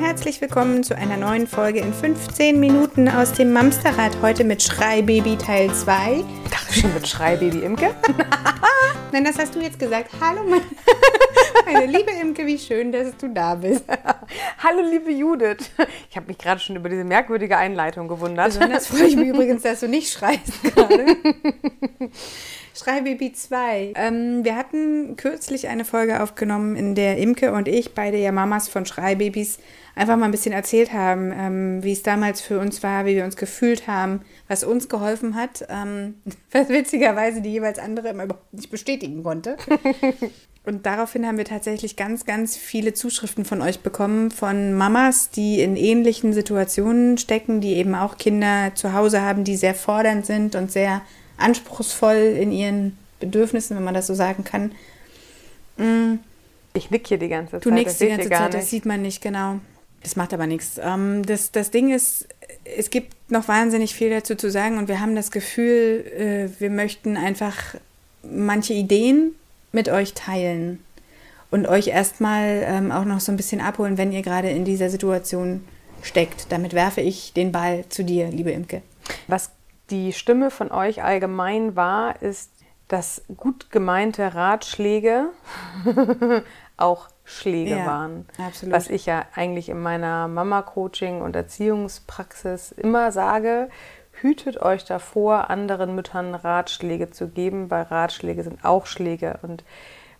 Herzlich willkommen zu einer neuen Folge in 15 Minuten aus dem Mamsterrad. Heute mit Schreibaby Teil 2. Ich dachte schon mit Schreibaby Imke. Nein, das hast du jetzt gesagt. Hallo, meine, meine liebe Imke, wie schön, dass du da bist. Hallo, liebe Judith. Ich habe mich gerade schon über diese merkwürdige Einleitung gewundert. Besonders freue ich mich übrigens, dass du nicht schreist gerade. Schreibaby 2. Ähm, wir hatten kürzlich eine Folge aufgenommen, in der Imke und ich, beide ja Mamas von Schreibabys, einfach mal ein bisschen erzählt haben, ähm, wie es damals für uns war, wie wir uns gefühlt haben, was uns geholfen hat, ähm, was witzigerweise die jeweils andere immer überhaupt nicht bestätigen konnte. Und daraufhin haben wir tatsächlich ganz, ganz viele Zuschriften von euch bekommen, von Mamas, die in ähnlichen Situationen stecken, die eben auch Kinder zu Hause haben, die sehr fordernd sind und sehr anspruchsvoll in ihren Bedürfnissen, wenn man das so sagen kann. Mm. Ich nick hier die ganze Zeit. Du nickst die ganze Zeit, das sieht man nicht, genau. Das macht aber nichts. Ähm, das, das Ding ist, es gibt noch wahnsinnig viel dazu zu sagen und wir haben das Gefühl, äh, wir möchten einfach manche Ideen mit euch teilen und euch erstmal ähm, auch noch so ein bisschen abholen, wenn ihr gerade in dieser Situation steckt. Damit werfe ich den Ball zu dir, liebe Imke. Was die Stimme von euch allgemein war, ist, dass gut gemeinte Ratschläge auch Schläge ja, waren. Absolut. Was ich ja eigentlich in meiner Mama-Coaching und Erziehungspraxis immer sage, hütet euch davor, anderen Müttern Ratschläge zu geben, weil Ratschläge sind auch Schläge. Und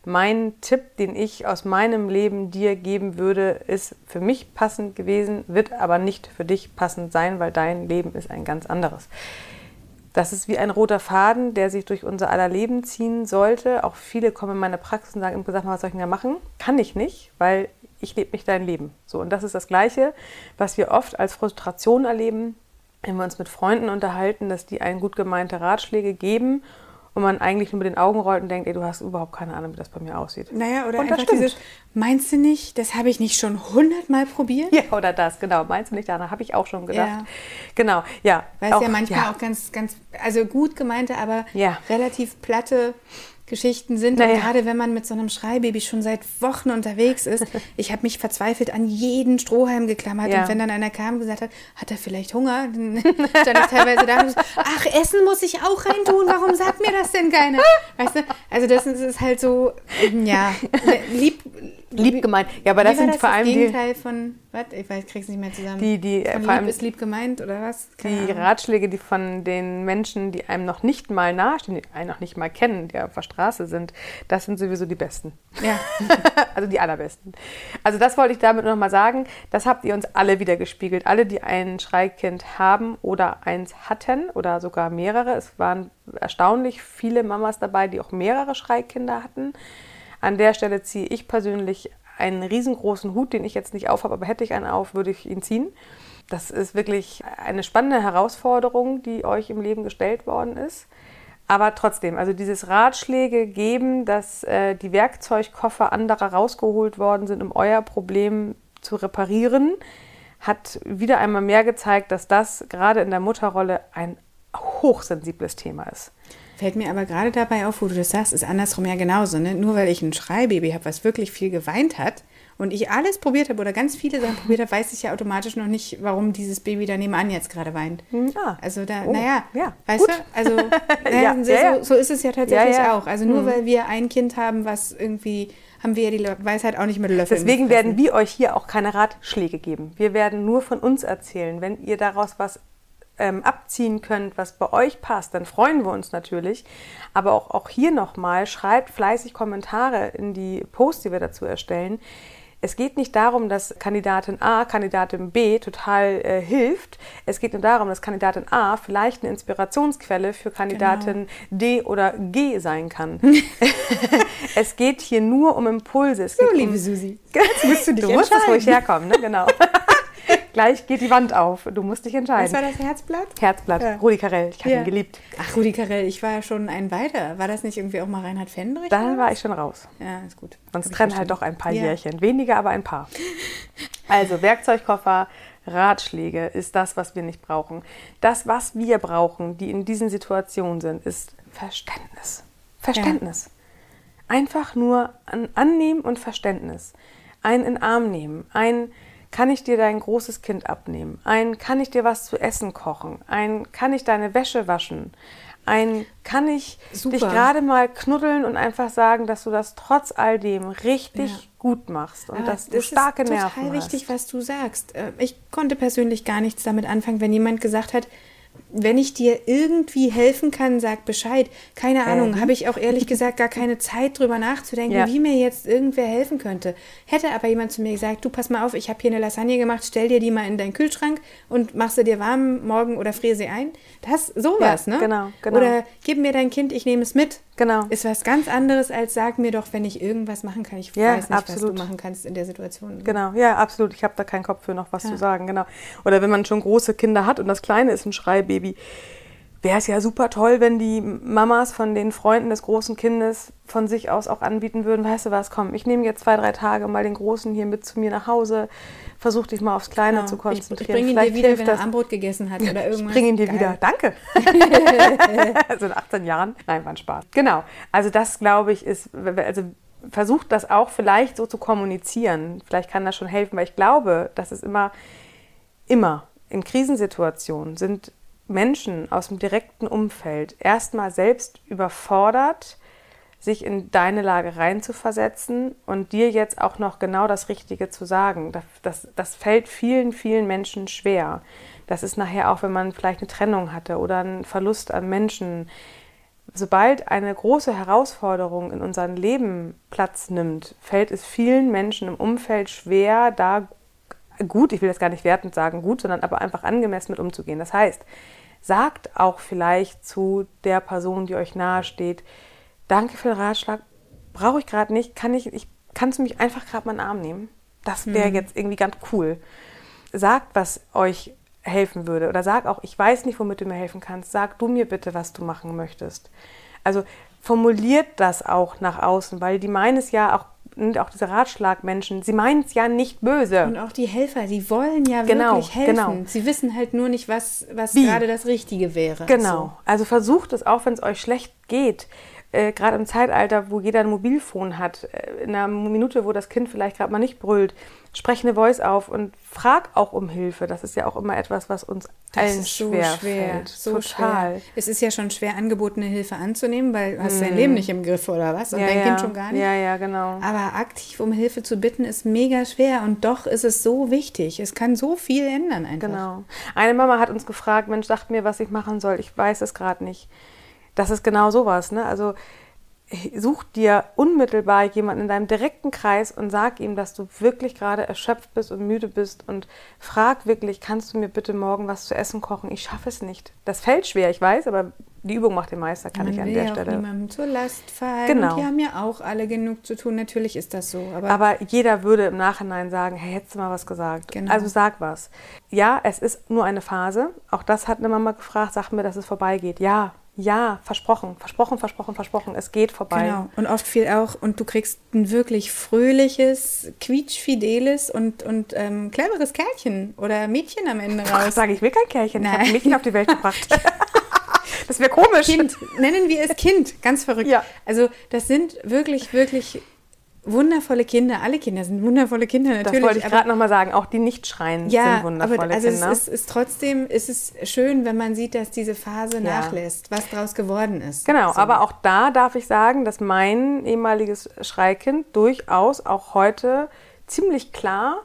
mein Tipp, den ich aus meinem Leben dir geben würde, ist für mich passend gewesen, wird aber nicht für dich passend sein, weil dein Leben ist ein ganz anderes. Das ist wie ein roter Faden, der sich durch unser aller Leben ziehen sollte. Auch viele kommen in meine Praxis und sagen, im gesagt, was soll ich denn da machen? Kann ich nicht, weil ich lebe nicht dein Leben. So, und das ist das Gleiche, was wir oft als Frustration erleben, wenn wir uns mit Freunden unterhalten, dass die einen gut gemeinte Ratschläge geben und man eigentlich nur mit den Augen rollt und denkt, ey, du hast überhaupt keine Ahnung, wie das bei mir aussieht. Naja, oder und einfach dieses, meinst du nicht, das habe ich nicht schon hundertmal probiert? Ja, oder das, genau. Meinst du nicht, danach habe ich auch schon gedacht. Ja. Genau, ja. Weil es ja manchmal ja. auch ganz, ganz, also gut gemeinte, aber ja. relativ platte Geschichten sind. Naja. Und gerade wenn man mit so einem Schreibaby schon seit Wochen unterwegs ist, ich habe mich verzweifelt an jeden Strohhalm geklammert. Ja. Und wenn dann einer kam und gesagt hat, hat er vielleicht Hunger, dann stand ich teilweise da und so, ach, Essen muss ich auch reintun, warum sagt mir das denn keiner? Weißt du, also das ist halt so, ja, lieb, lieb gemeint. Ja, aber das sind das vor allem das Gegenteil die, von, was? Ich weiß, krieg's nicht mehr zusammen. Die, die, von vor lieb allem, ist lieb gemeint oder was? Keine die Ahnung. Ratschläge, die von den Menschen, die einem noch nicht mal nahestehen, die einen noch nicht mal kennen, die auf der Straße sind, das sind sowieso die besten. Ja. also die allerbesten. Also das wollte ich damit noch mal sagen. Das habt ihr uns alle wieder gespiegelt. Alle, die ein Schreikind haben oder eins hatten oder sogar mehrere. Es waren erstaunlich viele Mamas dabei, die auch mehrere Schreikinder hatten. An der Stelle ziehe ich persönlich einen riesengroßen Hut, den ich jetzt nicht aufhabe, aber hätte ich einen auf, würde ich ihn ziehen. Das ist wirklich eine spannende Herausforderung, die euch im Leben gestellt worden ist. Aber trotzdem, also dieses Ratschläge geben, dass äh, die Werkzeugkoffer anderer rausgeholt worden sind, um euer Problem zu reparieren, hat wieder einmal mehr gezeigt, dass das gerade in der Mutterrolle ein hochsensibles Thema ist. Fällt mir aber gerade dabei auf, wo du das sagst, ist andersrum ja genauso. Ne? Nur weil ich ein Schreibaby habe, was wirklich viel geweint hat und ich alles probiert habe oder ganz viele Sachen probiert habe, weiß ich ja automatisch noch nicht, warum dieses Baby da nebenan jetzt gerade weint. Hm, ja. Also da, oh, naja, ja, weißt gut. du? Also naja, ja, so, ja, so, ist es ja tatsächlich auch. Also nur mhm. weil wir ein Kind haben, was irgendwie haben wir ja die Weisheit auch nicht mit Löffeln. Deswegen werden wir euch hier auch keine Ratschläge geben. Wir werden nur von uns erzählen. Wenn ihr daraus was ähm, abziehen könnt, was bei euch passt, dann freuen wir uns natürlich. Aber auch, auch hier nochmal, schreibt fleißig Kommentare in die Posts, die wir dazu erstellen. Es geht nicht darum, dass Kandidatin A Kandidatin B total äh, hilft. Es geht nur darum, dass Kandidatin A vielleicht eine Inspirationsquelle für Kandidatin genau. D oder G sein kann. es geht hier nur um Impulse. Es so, liebe um, Susi. Jetzt musst du du wusstest, wo ich herkomme, ne? Genau. Gleich geht die Wand auf. Du musst dich entscheiden. Was war das Herzblatt? Herzblatt. Ja. Rudi Carell. Ich habe ja. ihn geliebt. Ach, Rudi Carell. Ich war ja schon ein weiter. War das nicht irgendwie auch mal Reinhard Fendrich? Da war ich schon raus. Ja, ist gut. Sonst trennen halt doch ein paar ja. Jährchen. Weniger, aber ein paar. Also Werkzeugkoffer, Ratschläge ist das, was wir nicht brauchen. Das, was wir brauchen, die in diesen Situationen sind, ist Verständnis. Verständnis. Einfach nur an, annehmen und Verständnis ein in Arm nehmen, ein kann ich dir dein großes Kind abnehmen, ein kann ich dir was zu essen kochen, ein kann ich deine Wäsche waschen, ein kann ich Super. dich gerade mal knuddeln und einfach sagen, dass du das trotz all dem richtig ja. gut machst und dass du das starke Nerven hast. Das ist total wichtig, was du sagst. Äh, ich konnte persönlich gar nichts damit anfangen, wenn jemand gesagt hat, wenn ich dir irgendwie helfen kann, sag Bescheid. Keine Ahnung, mhm. habe ich auch ehrlich gesagt gar keine Zeit drüber nachzudenken, ja. wie mir jetzt irgendwer helfen könnte. Hätte aber jemand zu mir gesagt, du pass mal auf, ich habe hier eine Lasagne gemacht, stell dir die mal in deinen Kühlschrank und machst sie dir warm morgen oder friere sie ein. Das sowas, ja, ne? Genau, genau. Oder gib mir dein Kind, ich nehme es mit. Genau. Ist was ganz anderes als sag mir doch, wenn ich irgendwas machen kann. Ich ja, weiß nicht, absolut. was du machen kannst in der Situation. Genau, ja, absolut. Ich habe da keinen Kopf für noch was zu sagen, genau. Oder wenn man schon große Kinder hat und das Kleine ist ein Schreibaby, wäre es ja super toll, wenn die Mamas von den Freunden des großen Kindes von sich aus auch anbieten würden, weißt du was, komm, ich nehme jetzt zwei, drei Tage mal den Großen hier mit zu mir nach Hause, versuch dich mal aufs Kleine genau. zu konzentrieren. Ich, ich bringe ihn dir wieder, wenn er Armbrot gegessen hat oder irgendwas. Ich bringe ihn dir Geil. wieder, danke. also in 18 Jahren, nein, war ein Spaß. Genau, also das glaube ich ist, also versucht das auch vielleicht so zu kommunizieren. Vielleicht kann das schon helfen, weil ich glaube, dass es immer, immer in Krisensituationen sind Menschen aus dem direkten Umfeld erstmal selbst überfordert, sich in deine Lage reinzuversetzen und dir jetzt auch noch genau das Richtige zu sagen. Das, das, das fällt vielen, vielen Menschen schwer. Das ist nachher auch, wenn man vielleicht eine Trennung hatte oder einen Verlust an Menschen. Sobald eine große Herausforderung in unserem Leben Platz nimmt, fällt es vielen Menschen im Umfeld schwer, da gut, ich will das gar nicht wertend sagen, gut, sondern aber einfach angemessen mit umzugehen. Das heißt, sagt auch vielleicht zu der Person, die euch nahesteht, danke für den Ratschlag, brauche ich gerade nicht, kann ich, ich, kannst du mich einfach gerade mal in den Arm nehmen? Das wäre mhm. jetzt irgendwie ganz cool. Sagt, was euch helfen würde oder sag auch, ich weiß nicht, womit du mir helfen kannst, sag du mir bitte, was du machen möchtest. Also formuliert das auch nach außen, weil die meinen es ja auch und auch diese Ratschlagmenschen, sie meinen es ja nicht böse. Und auch die Helfer, die wollen ja genau, wirklich helfen. Genau. Sie wissen halt nur nicht, was, was gerade das Richtige wäre. Genau. So. Also versucht es auch, wenn es euch schlecht geht. Äh, gerade im Zeitalter, wo jeder ein Mobilfon hat, äh, in einer Minute, wo das Kind vielleicht gerade mal nicht brüllt, spreche eine Voice auf und frag auch um Hilfe. Das ist ja auch immer etwas, was uns das allen ist so schwer, schwer fällt. So Total. Schwer. Es ist ja schon schwer, angebotene Hilfe anzunehmen, weil du hast mm. dein Leben nicht im Griff oder was und ja, dein ja. Kind schon gar nicht. Ja, ja, genau. Aber aktiv um Hilfe zu bitten ist mega schwer und doch ist es so wichtig. Es kann so viel ändern einfach. Genau. Eine Mama hat uns gefragt, Mensch, sagt mir, was ich machen soll. Ich weiß es gerade nicht. Das ist genau sowas, ne? Also such dir unmittelbar jemanden in deinem direkten Kreis und sag ihm, dass du wirklich gerade erschöpft bist und müde bist und frag wirklich, kannst du mir bitte morgen was zu essen kochen? Ich schaffe es nicht. Das fällt schwer, ich weiß, aber die Übung macht den Meister, kann Man ich an der Stelle. niemandem zur Last fallen. Genau. Und die haben ja auch alle genug zu tun. Natürlich ist das so. Aber, aber jeder würde im Nachhinein sagen, hey, hättest du mal was gesagt. Genau. Also sag was. Ja, es ist nur eine Phase. Auch das hat eine Mama gefragt, sag mir, dass es vorbeigeht. Ja, ja, versprochen, versprochen, versprochen, versprochen, es geht vorbei. Genau. Und oft viel auch, und du kriegst ein wirklich fröhliches, quietschfideles und, und ähm, cleveres Kerlchen oder Mädchen am Ende raus. Ach, sage ich will kein Kerlchen, Nein. ich habe ein Mädchen auf die Welt gebracht. das wäre komisch. Kind, nennen wir es Kind, ganz verrückt. Ja. Also das sind wirklich, wirklich wundervolle Kinder, alle Kinder sind wundervolle Kinder natürlich. Das wollte ich gerade nochmal sagen, auch die nicht schreien ja, sind wundervolle aber also Kinder. Es ist, ist trotzdem ist es schön, wenn man sieht, dass diese Phase ja. nachlässt, was daraus geworden ist. Genau, so. aber auch da darf ich sagen, dass mein ehemaliges Schreikind durchaus auch heute ziemlich klar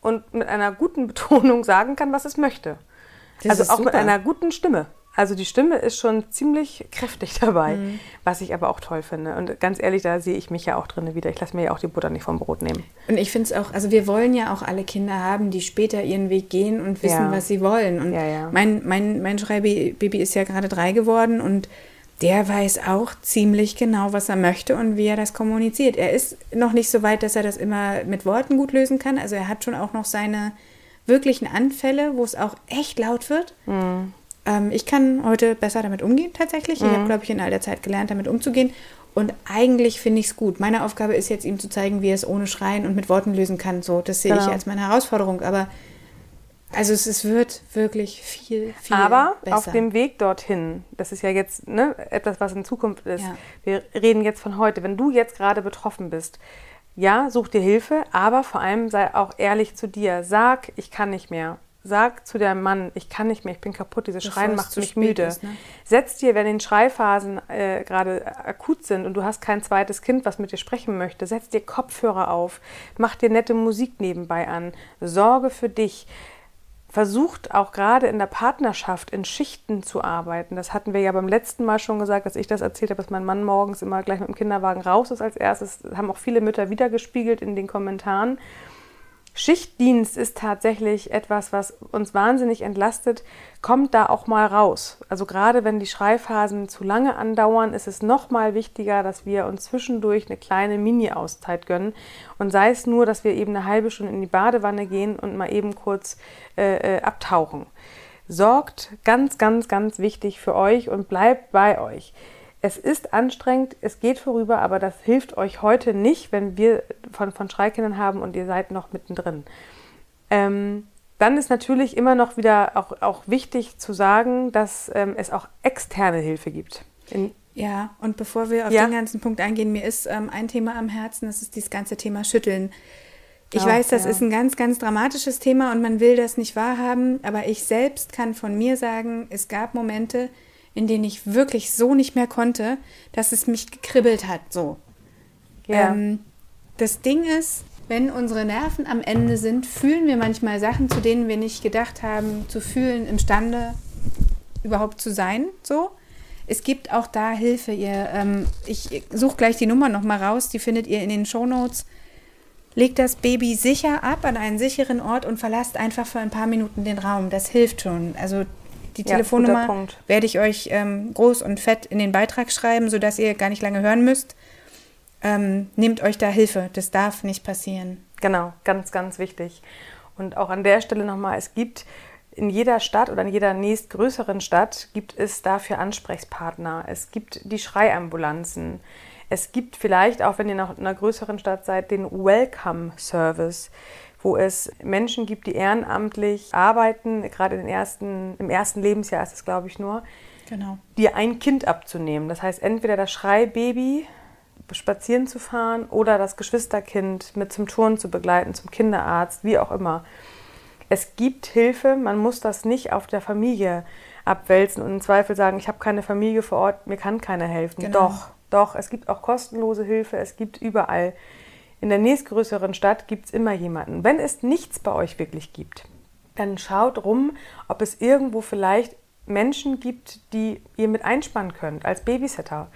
und mit einer guten Betonung sagen kann, was es möchte. Das also auch super. mit einer guten Stimme. Also die Stimme ist schon ziemlich kräftig dabei, mhm. was ich aber auch toll finde. Und ganz ehrlich, da sehe ich mich ja auch drin wieder. Ich lasse mir ja auch die Butter nicht vom Brot nehmen. Und ich finde es auch, also wir wollen ja auch alle Kinder haben, die später ihren Weg gehen und wissen, ja. was sie wollen. Und ja, ja. mein, mein, mein Schreibaby ist ja gerade drei geworden und der weiß auch ziemlich genau, was er möchte und wie er das kommuniziert. Er ist noch nicht so weit, dass er das immer mit Worten gut lösen kann. Also er hat schon auch noch seine wirklichen Anfälle, wo es auch echt laut wird. Mhm. Ähm, ich kann heute besser damit umgehen tatsächlich. Mhm. Ich habe, glaube ich, in all der Zeit gelernt, damit umzugehen. Und eigentlich finde ich es gut. Meine Aufgabe ist jetzt, ihm zu zeigen, wie er es ohne Schreien und mit Worten lösen kann. So, das sehe genau. ich als meine Herausforderung. Aber also es, es, wird wirklich viel, viel Aber besser. auf dem Weg dorthin, das ist ja jetzt ne, etwas, was in Zukunft ist. Ja. Wir reden jetzt von heute. Wenn du jetzt gerade betroffen bist, ja, such dir Hilfe, aber vor allem sei auch ehrlich zu dir. Sag, ich kann nicht mehr. Sag zu deinem Mann, ich kann nicht mehr, ich bin kaputt, dieses Schreien macht mich müde. Ist, ne? Setz dir, wenn in Schreiphasen äh, gerade akut sind und du hast kein zweites Kind, was mit dir sprechen möchte, setz dir Kopfhörer auf, mach dir nette Musik nebenbei an, sorge für dich versucht auch gerade in der Partnerschaft in Schichten zu arbeiten. Das hatten wir ja beim letzten Mal schon gesagt, dass ich das erzählt habe, dass mein Mann morgens immer gleich mit dem Kinderwagen raus ist als erstes. Das haben auch viele Mütter wiedergespiegelt in den Kommentaren. Schichtdienst ist tatsächlich etwas, was uns wahnsinnig entlastet. Kommt da auch mal raus. Also gerade wenn die Schreiphasen zu lange andauern, ist es noch mal wichtiger, dass wir uns zwischendurch eine kleine Mini-Auszeit gönnen. Und sei es nur, dass wir eben eine halbe Stunde in die Badewanne gehen und mal eben kurz äh, äh abtauchen. Sorgt ganz, ganz, ganz wichtig für euch und bleibt bei euch. Es ist anstrengend, es geht vorüber, aber das hilft euch heute nicht, wenn wir von, von Schreikindern haben und ihr seid noch mittendrin. Ähm, dann ist natürlich immer noch wieder auch, auch wichtig zu sagen, dass ähm, es auch externe Hilfe gibt. In ja, und bevor wir auf ja. den ganzen Punkt eingehen, mir ist ähm, ein Thema am Herzen, das ist dieses ganze Thema Schütteln. Ich auch, weiß, das ja. ist ein ganz, ganz dramatisches Thema und man will das nicht wahrhaben, aber ich selbst kann von mir sagen, es gab Momente, in denen ich wirklich so nicht mehr konnte, dass es mich gekribbelt hat. So. Ja. Ähm, das Ding ist, wenn unsere Nerven am Ende sind, fühlen wir manchmal Sachen, zu denen wir nicht gedacht haben, zu fühlen, imstande überhaupt zu sein. So. Es gibt auch da Hilfe. Ihr, ähm, ich suche gleich die Nummer nochmal raus, die findet ihr in den Show Notes. Legt das Baby sicher ab an einen sicheren Ort und verlasst einfach für ein paar Minuten den Raum. Das hilft schon. Also die ja, Telefonnummer werde ich euch ähm, groß und fett in den Beitrag schreiben, sodass ihr gar nicht lange hören müsst. Ähm, nehmt euch da Hilfe. Das darf nicht passieren. Genau, ganz, ganz wichtig. Und auch an der Stelle nochmal, es gibt in jeder Stadt oder in jeder nächstgrößeren Stadt gibt es dafür Ansprechpartner. Es gibt die Schreiambulanzen. Es gibt vielleicht, auch wenn ihr noch in einer größeren Stadt seid, den Welcome Service wo es Menschen gibt, die ehrenamtlich arbeiten, gerade ersten, im ersten Lebensjahr ist es, glaube ich, nur, genau. dir ein Kind abzunehmen. Das heißt, entweder das Schreibaby spazieren zu fahren oder das Geschwisterkind mit zum Turnen zu begleiten, zum Kinderarzt, wie auch immer. Es gibt Hilfe, man muss das nicht auf der Familie abwälzen und im Zweifel sagen, ich habe keine Familie vor Ort, mir kann keiner helfen. Genau. Doch, doch, es gibt auch kostenlose Hilfe, es gibt überall in der nächstgrößeren Stadt gibt es immer jemanden. Wenn es nichts bei euch wirklich gibt, dann schaut rum, ob es irgendwo vielleicht Menschen gibt, die ihr mit einspannen könnt als Babysitter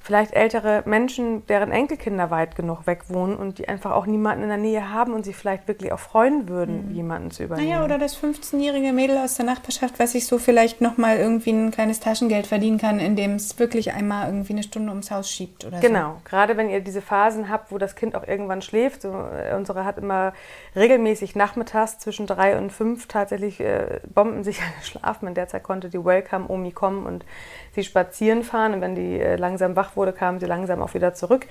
vielleicht ältere Menschen, deren Enkelkinder weit genug weg wohnen und die einfach auch niemanden in der Nähe haben und sich vielleicht wirklich auch freuen würden, mhm. jemanden zu übernehmen. Naja, oder das 15-jährige Mädel aus der Nachbarschaft, was sich so vielleicht nochmal irgendwie ein kleines Taschengeld verdienen kann, indem es wirklich einmal irgendwie eine Stunde ums Haus schiebt oder genau. so. Genau, gerade wenn ihr diese Phasen habt, wo das Kind auch irgendwann schläft. So, äh, unsere hat immer regelmäßig nachmittags zwischen drei und fünf tatsächlich äh, bombensicher geschlafen. In der Zeit konnte die Welcome-Omi kommen und sie spazieren fahren und wenn die äh, langsam wach wurde, kamen sie langsam auch wieder zurück.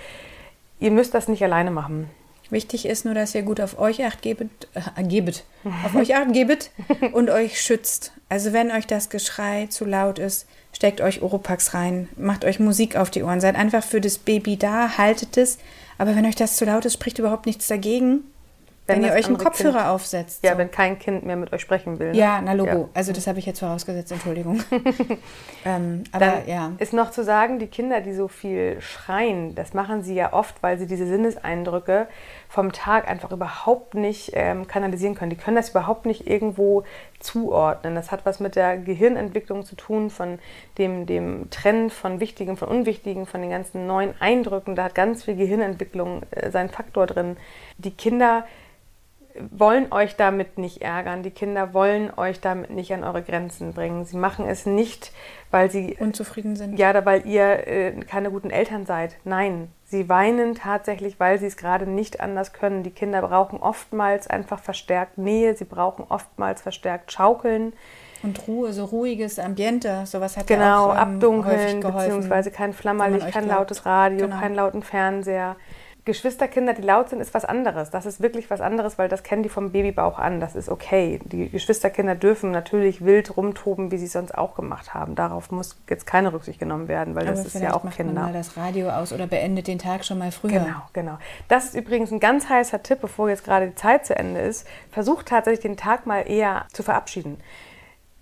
Ihr müsst das nicht alleine machen. Wichtig ist nur, dass ihr gut auf euch acht gebet, äh, gebet auf euch acht gebet und euch schützt. Also wenn euch das Geschrei zu laut ist, steckt euch Oropax rein, macht euch Musik auf die Ohren, seid einfach für das Baby da, haltet es. Aber wenn euch das zu laut ist, spricht überhaupt nichts dagegen. Wenn, wenn ihr euch einen Kopfhörer kind, aufsetzt. Ja, so. wenn kein Kind mehr mit euch sprechen will. Ne? Ja, na Logo. Ja. Also das habe ich jetzt vorausgesetzt, Entschuldigung. ähm, aber Dann ja. Ist noch zu sagen, die Kinder, die so viel schreien, das machen sie ja oft, weil sie diese Sinneseindrücke vom Tag einfach überhaupt nicht ähm, kanalisieren können. Die können das überhaupt nicht irgendwo zuordnen. Das hat was mit der Gehirnentwicklung zu tun, von dem, dem Trend von Wichtigen, von Unwichtigen, von den ganzen neuen Eindrücken. Da hat ganz viel Gehirnentwicklung äh, seinen Faktor drin. Die Kinder wollen euch damit nicht ärgern. Die Kinder wollen euch damit nicht an eure Grenzen bringen. Sie machen es nicht, weil sie unzufrieden sind. Ja, weil ihr äh, keine guten Eltern seid. Nein, sie weinen tatsächlich, weil sie es gerade nicht anders können. Die Kinder brauchen oftmals einfach verstärkt Nähe. Sie brauchen oftmals verstärkt Schaukeln. Und Ruhe, so ruhiges Ambiente, sowas hat genau, ja auch ähm, abdunkeln, beziehungsweise kein Flammerlicht, kein glaubt. lautes Radio, genau. keinen lauten Fernseher Geschwisterkinder, die laut sind, ist was anderes. Das ist wirklich was anderes, weil das kennen die vom Babybauch an. Das ist okay. Die Geschwisterkinder dürfen natürlich wild rumtoben, wie sie es sonst auch gemacht haben. Darauf muss jetzt keine Rücksicht genommen werden, weil Aber das ist ja auch macht Kinder. Man mal das Radio aus oder beendet den Tag schon mal früher. Genau, genau. Das ist übrigens ein ganz heißer Tipp, bevor jetzt gerade die Zeit zu Ende ist. Versucht tatsächlich den Tag mal eher zu verabschieden.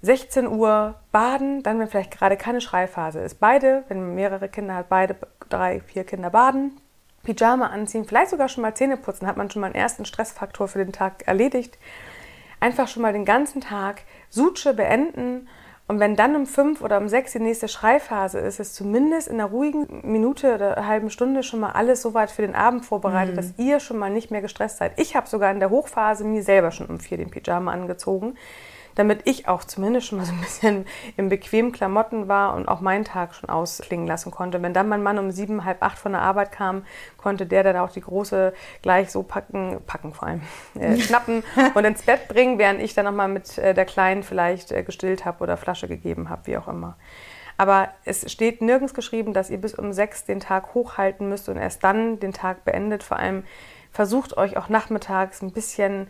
16 Uhr baden, dann wenn vielleicht gerade keine Schreiphase ist. Beide, wenn man mehrere Kinder hat, beide drei, vier Kinder baden, Pyjama anziehen, vielleicht sogar schon mal Zähne putzen, hat man schon mal einen ersten Stressfaktor für den Tag erledigt. Einfach schon mal den ganzen Tag Suche beenden und wenn dann um fünf oder um sechs die nächste Schreiphase ist, ist zumindest in einer ruhigen Minute oder halben Stunde schon mal alles so weit für den Abend vorbereitet, mhm. dass ihr schon mal nicht mehr gestresst seid. Ich habe sogar in der Hochphase mir selber schon um vier den Pyjama angezogen, damit ich auch zumindest schon mal so ein bisschen in bequemen Klamotten war und auch meinen Tag schon ausklingen lassen konnte. Wenn dann mein Mann um sieben, halb acht von der Arbeit kam, konnte der dann auch die große gleich so packen, packen vor allem, äh, schnappen und ins Bett bringen, während ich dann nochmal mit äh, der Kleinen vielleicht äh, gestillt habe oder Flasche gegeben habe, wie auch immer. Aber es steht nirgends geschrieben, dass ihr bis um sechs den Tag hochhalten müsst und erst dann den Tag beendet. Vor allem versucht euch auch nachmittags ein bisschen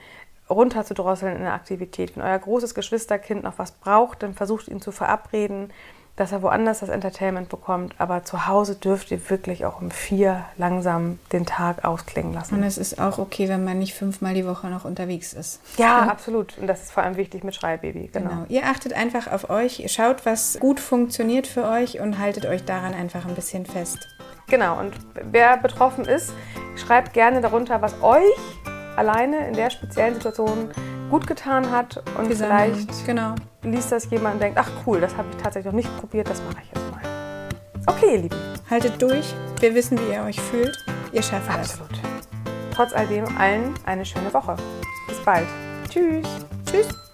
runterzudrosseln in der Aktivität. Wenn euer großes Geschwisterkind noch was braucht, dann versucht ihn zu verabreden, dass er woanders das Entertainment bekommt. Aber zu Hause dürft ihr wirklich auch um vier langsam den Tag ausklingen lassen. Und es ist auch okay, wenn man nicht fünfmal die Woche noch unterwegs ist. Ja, ja. absolut. Und das ist vor allem wichtig mit Schreibaby. Genau. genau. Ihr achtet einfach auf euch, ihr schaut, was gut funktioniert für euch und haltet euch daran einfach ein bisschen fest. Genau. Und wer betroffen ist, schreibt gerne darunter, was euch alleine in der speziellen Situation gut getan hat und Gesammelt. vielleicht genau. liest das jemand und denkt, ach cool, das habe ich tatsächlich noch nicht probiert, das mache ich jetzt mal. Okay, ihr Lieben. Haltet durch. Wir wissen, wie ihr euch fühlt. Ihr schafft Absolut. das. Trotz all dem allen eine schöne Woche. Bis bald. Tschüss. Tschüss.